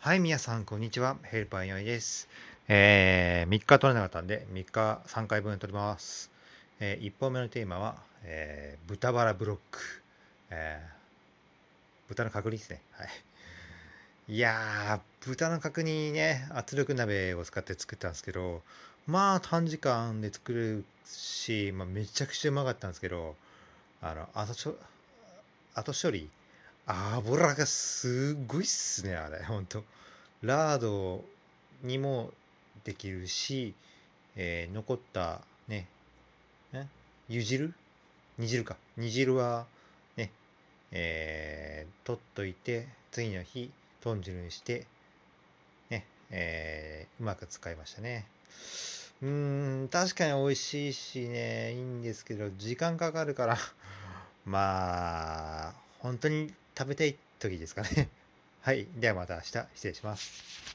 はい、皆さん、こんにちは。ヘルパーよいです。えー、3日取れなかったんで、3日3回分取ります。えー1本目のテーマは、えー豚バラブロック。えー豚の角煮ですね。はい。いやー、豚の角煮ね、圧力鍋を使って作ったんですけど、まあ短時間で作るし、まあ、めちゃくちゃうまかったんですけど、あの、後処後処理、油がすごいっすね、あれ、ほんと。ラードにもできるし、えー残ったね、え？湯汁？煮汁か。煮汁はね、えー取っといて、次の日、豚汁にして、ね、えーうまく使いましたね。うーん、確かに美味しいしね、いいんですけど、時間かかるから、まあ、本当に食べたい時ですかね。はい。ではまた明日、失礼します。